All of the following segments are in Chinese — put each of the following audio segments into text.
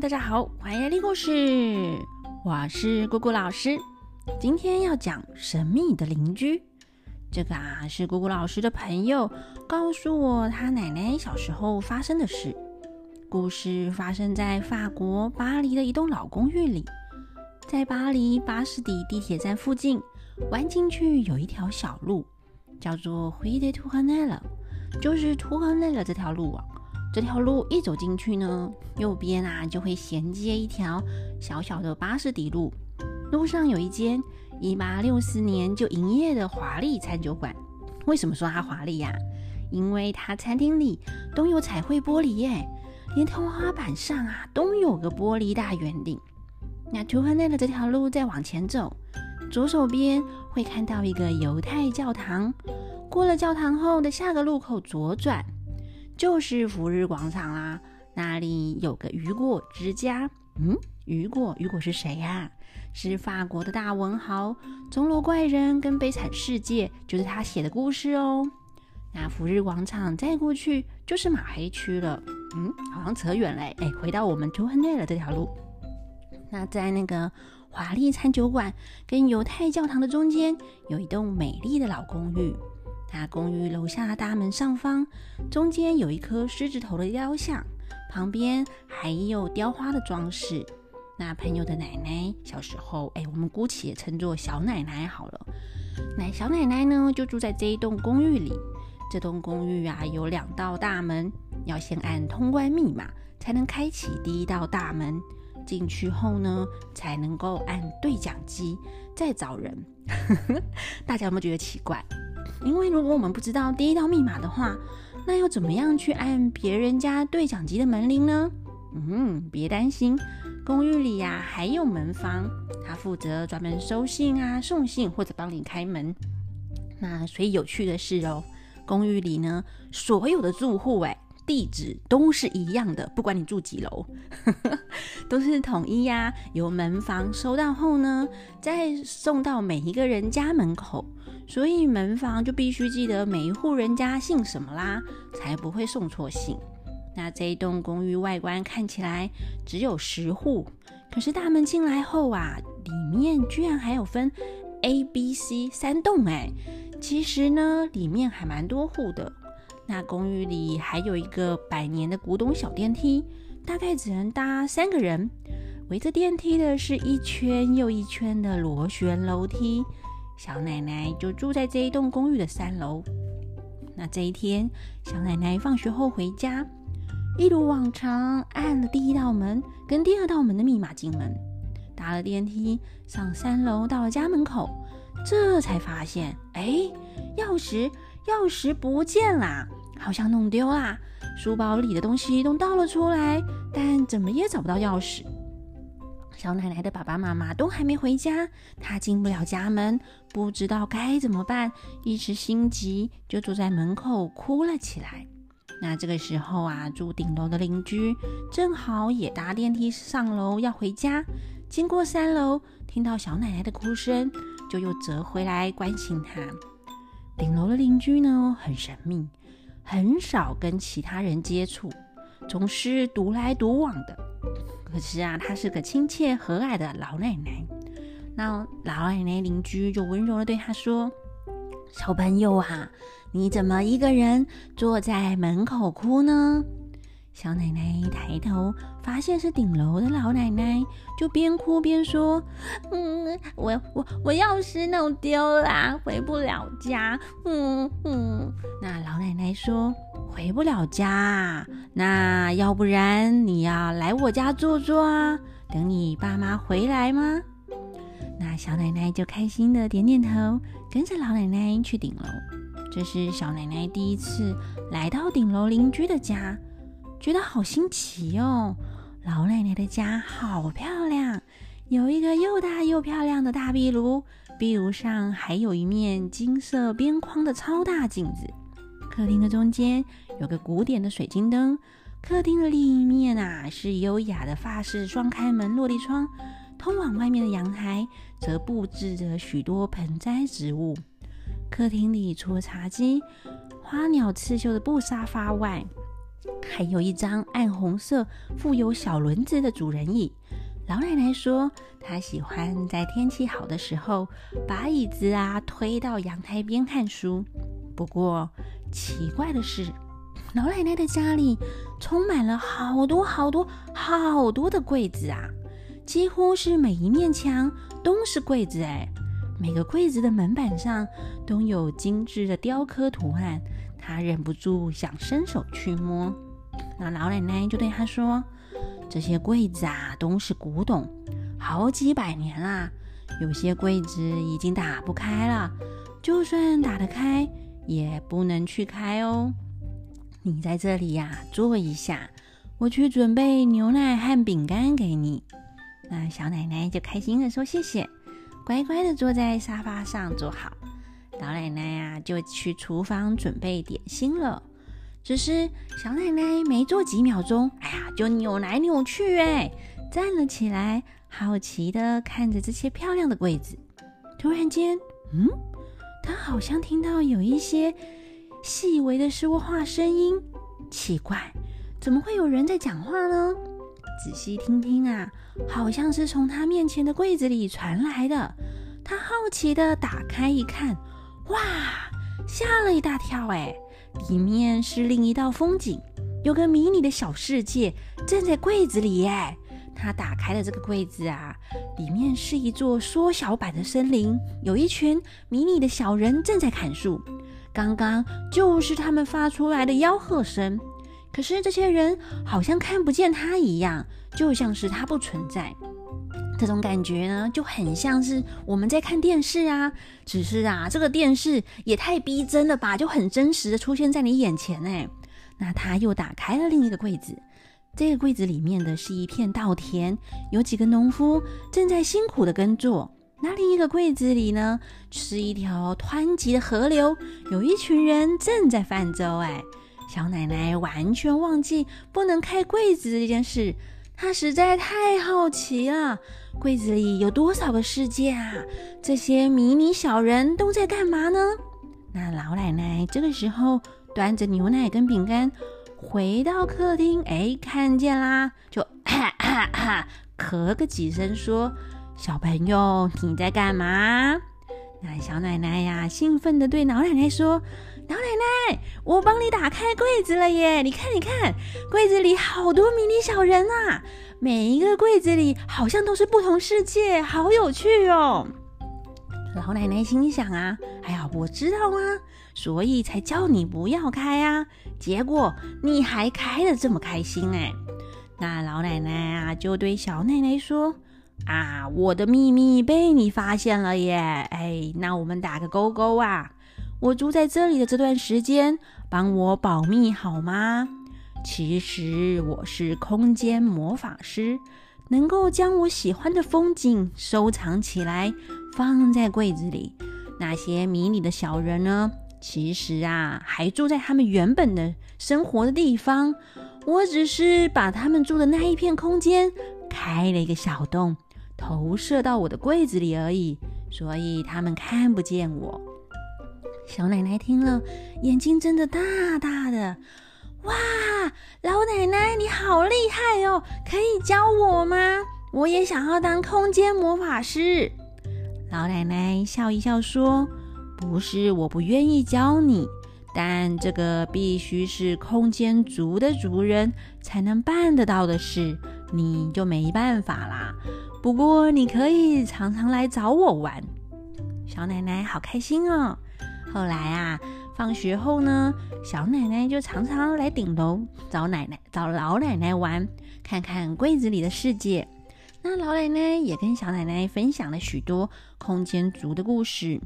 大家好，欢迎来听故事。我是姑姑老师，今天要讲神秘的邻居。这个啊，是姑姑老师的朋友告诉我他奶奶小时候发生的事。故事发生在法国巴黎的一栋老公寓里，在巴黎巴士底地铁站附近弯进去有一条小路，叫做 h u i de Tournelle，就是图亨内勒这条路啊。这条路一走进去呢，右边啊就会衔接一条小小的巴士底路。路上有一间一八六四年就营业的华丽餐酒馆。为什么说它华丽呀？因为它餐厅里都有彩绘玻璃耶，连天花板上啊都有个玻璃大圆顶。那图亨内的这条路再往前走，左手边会看到一个犹太教堂。过了教堂后的下个路口左转。就是福日广场啦，那里有个雨果之家。嗯，雨果，雨果是谁呀？是法国的大文豪，《钟楼怪人》跟《悲惨世界》就是他写的故事哦。那福日广场再过去就是马黑区了。嗯，好像扯远了。哎，回到我们 Two Hundred 这条路。那在那个华丽餐酒馆跟犹太教堂的中间，有一栋美丽的老公寓。那公寓楼下的大门上方，中间有一颗狮子头的雕像，旁边还有雕花的装饰。那朋友的奶奶小时候，哎，我们姑且称作小奶奶好了。那小奶奶呢，就住在这一栋公寓里。这栋公寓啊，有两道大门，要先按通关密码才能开启第一道大门。进去后呢，才能够按对讲机再找人。大家有没有觉得奇怪？因为如果我们不知道第一道密码的话，那要怎么样去按别人家对讲机的门铃呢？嗯，别担心，公寓里呀还有门房，他负责专门收信啊、送信或者帮你开门。那所以有趣的是哦，公寓里呢所有的住户哎。地址都是一样的，不管你住几楼，都是统一呀。由门房收到后呢，再送到每一个人家门口，所以门房就必须记得每一户人家姓什么啦，才不会送错信。那这一栋公寓外观看起来只有十户，可是大门进来后啊，里面居然还有分 A、B、C 三栋哎，其实呢，里面还蛮多户的。那公寓里还有一个百年的古董小电梯，大概只能搭三个人。围着电梯的是一圈又一圈的螺旋楼梯。小奶奶就住在这一栋公寓的三楼。那这一天，小奶奶放学后回家，一如往常按了第一道门跟第二道门的密码进门，搭了电梯上三楼，到了家门口，这才发现，哎，钥匙。钥匙不见啦，好像弄丢啦。书包里的东西都倒了出来，但怎么也找不到钥匙。小奶奶的爸爸妈妈都还没回家，她进不了家门，不知道该怎么办，一时心急就坐在门口哭了起来。那这个时候啊，住顶楼的邻居正好也搭电梯上楼要回家，经过三楼，听到小奶奶的哭声，就又折回来关心她。顶楼的邻居呢，很神秘，很少跟其他人接触，总是独来独往的。可是啊，她是个亲切和蔼的老奶奶。那老奶奶邻居就温柔的对她说：“小朋友啊，你怎么一个人坐在门口哭呢？”小奶奶抬头发现是顶楼的老奶奶，就边哭边说：“嗯，我我我钥匙弄丢啦，回不了家。”嗯嗯，那老奶奶说：“回不了家，那要不然你要来我家坐坐啊？等你爸妈回来吗？”那小奶奶就开心的点点头，跟着老奶奶去顶楼。这是小奶奶第一次来到顶楼邻居的家。觉得好新奇哦！老奶奶的家好漂亮，有一个又大又漂亮的大壁炉，壁炉上还有一面金色边框的超大镜子。客厅的中间有个古典的水晶灯，客厅的另一面啊是优雅的法式双开门落地窗，通往外面的阳台则布置着许多盆栽植物。客厅里除了茶几、花鸟刺绣的布沙发外，还有一张暗红色、附有小轮子的主人椅。老奶奶说，她喜欢在天气好的时候，把椅子啊推到阳台边看书。不过，奇怪的是，老奶奶的家里充满了好多好多好多的柜子啊，几乎是每一面墙都是柜子哎。每个柜子的门板上都有精致的雕刻图案，她忍不住想伸手去摸。那老奶奶就对她说：“这些柜子啊，都是古董，好几百年啦。有些柜子已经打不开了，就算打得开。”也不能去开哦。你在这里呀，坐一下，我去准备牛奶和饼干给你。那小奶奶就开心的说：“谢谢。”乖乖的坐在沙发上坐好。老奶奶呀，就去厨房准备点心了。只是小奶奶没坐几秒钟，哎呀，就扭来扭去，哎，站了起来，好奇的看着这些漂亮的柜子。突然间，嗯。他好像听到有一些细微的说话声音，奇怪，怎么会有人在讲话呢？仔细听听啊，好像是从他面前的柜子里传来的。他好奇的打开一看，哇，吓了一大跳！哎，里面是另一道风景，有个迷你的小世界正在柜子里。哎。他打开了这个柜子啊，里面是一座缩小版的森林，有一群迷你的小人正在砍树。刚刚就是他们发出来的吆喝声。可是这些人好像看不见他一样，就像是他不存在。这种感觉呢，就很像是我们在看电视啊，只是啊，这个电视也太逼真了吧，就很真实的出现在你眼前哎。那他又打开了另一个柜子。这个柜子里面的是一片稻田，有几个农夫正在辛苦的耕作。那另一个柜子里呢，是一条湍急的河流，有一群人正在泛舟。哎，小奶奶完全忘记不能开柜子这件事，她实在太好奇了。柜子里有多少个世界啊？这些迷你小人都在干嘛呢？那老奶奶这个时候端着牛奶跟饼干。回到客厅，哎，看见啦，就咳咳咳咳个几声，说：“小朋友，你在干嘛？”那小奶奶呀，兴奋的对老奶奶说：“老奶奶，我帮你打开柜子了耶！你看，你看，柜子里好多迷你小人啊，每一个柜子里好像都是不同世界，好有趣哦。”老奶奶心想啊，哎呀，我知道啊，所以才叫你不要开啊。结果你还开的这么开心哎。那老奶奶啊，就对小奶奶说：“啊，我的秘密被你发现了耶！哎，那我们打个勾勾啊。我住在这里的这段时间，帮我保密好吗？其实我是空间魔法师。”能够将我喜欢的风景收藏起来，放在柜子里。那些迷你的小人呢？其实啊，还住在他们原本的生活的地方。我只是把他们住的那一片空间开了一个小洞，投射到我的柜子里而已，所以他们看不见我。小奶奶听了，眼睛睁得大大的。哇，老奶奶你好厉害哦！可以教我吗？我也想要当空间魔法师。老奶奶笑一笑说：“不是我不愿意教你，但这个必须是空间族的族人才能办得到的事，你就没办法啦。不过你可以常常来找我玩。”小奶奶好开心哦。后来啊。放学后呢，小奶奶就常常来顶楼找奶奶、找老奶奶玩，看看柜子里的世界。那老奶奶也跟小奶奶分享了许多空间族的故事。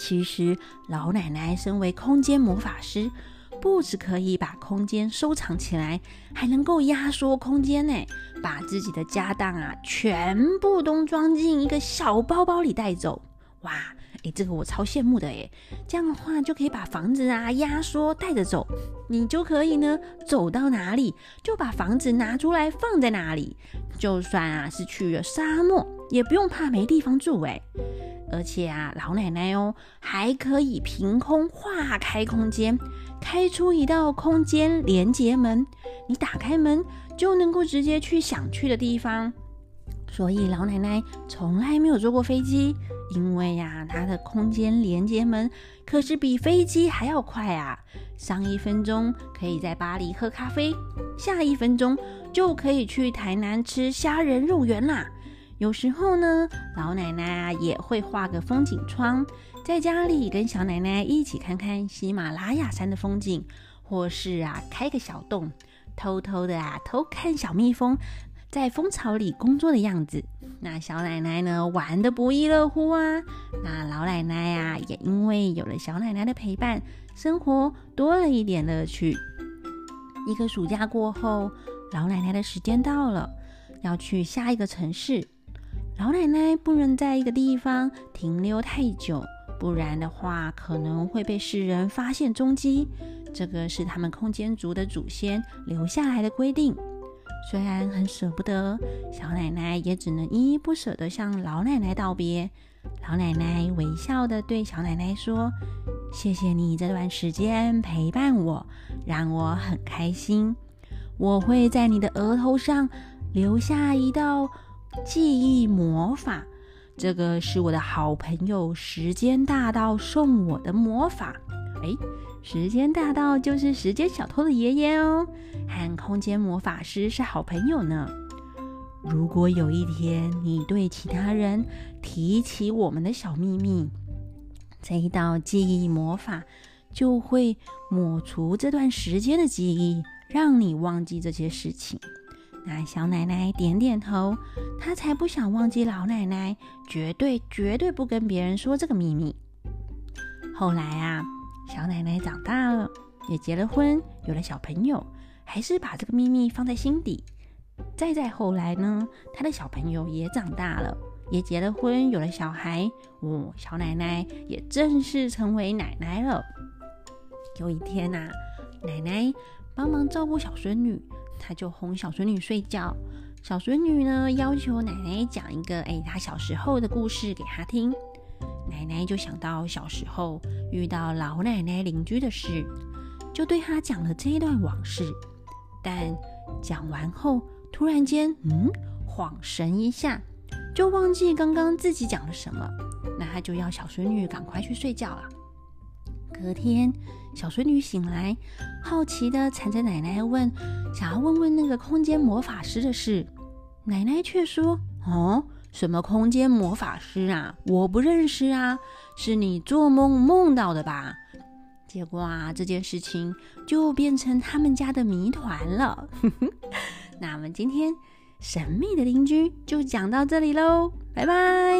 其实，老奶奶身为空间魔法师，不止可以把空间收藏起来，还能够压缩空间呢，把自己的家当啊全部都装进一个小包包里带走。哇！哎，这个我超羡慕的哎，这样的话就可以把房子啊压缩带着走，你就可以呢走到哪里就把房子拿出来放在哪里，就算啊是去了沙漠也不用怕没地方住哎。而且啊，老奶奶哦，还可以凭空划开空间，开出一道空间连接门。你打开门，就能够直接去想去的地方。所以老奶奶从来没有坐过飞机，因为呀，她的空间连接门可是比飞机还要快啊！上一分钟可以在巴黎喝咖啡，下一分钟就可以去台南吃虾仁肉圆啦。有时候呢，老奶奶啊也会画个风景窗，在家里跟小奶奶一起看看喜马拉雅山的风景，或是啊开个小洞，偷偷的啊偷看小蜜蜂在蜂巢里工作的样子。那小奶奶呢玩的不亦乐乎啊！那老奶奶呀也因为有了小奶奶的陪伴，生活多了一点乐趣。一个暑假过后，老奶奶的时间到了，要去下一个城市。老奶奶不能在一个地方停留太久，不然的话可能会被世人发现踪迹。这个是他们空间族的祖先留下来的规定。虽然很舍不得，小奶奶也只能依依不舍地向老奶奶道别。老奶奶微笑地对小奶奶说：“谢谢你这段时间陪伴我，让我很开心。我会在你的额头上留下一道。”记忆魔法，这个是我的好朋友时间大道送我的魔法。哎，时间大道就是时间小偷的爷爷哦，和空间魔法师是好朋友呢。如果有一天你对其他人提起我们的小秘密，这一道记忆魔法就会抹除这段时间的记忆，让你忘记这些事情。那小奶奶点点头，她才不想忘记老奶奶，绝对绝对不跟别人说这个秘密。后来啊，小奶奶长大了，也结了婚，有了小朋友，还是把这个秘密放在心底。再再后来呢，她的小朋友也长大了，也结了婚，有了小孩，哦，小奶奶也正式成为奶奶了。有一天呐，奶奶帮忙照顾小孙女。他就哄小孙女睡觉，小孙女呢要求奶奶讲一个哎，她小时候的故事给她听。奶奶就想到小时候遇到老奶奶邻居的事，就对她讲了这一段往事。但讲完后，突然间，嗯，恍神一下，就忘记刚刚自己讲了什么。那他就要小孙女赶快去睡觉了。隔天，小孙女醒来，好奇的缠着奶奶问，想要问问那个空间魔法师的事。奶奶却说：“哦，什么空间魔法师啊？我不认识啊，是你做梦梦到的吧？”结果啊，这件事情就变成他们家的谜团了。那我们今天神秘的邻居就讲到这里喽，拜拜。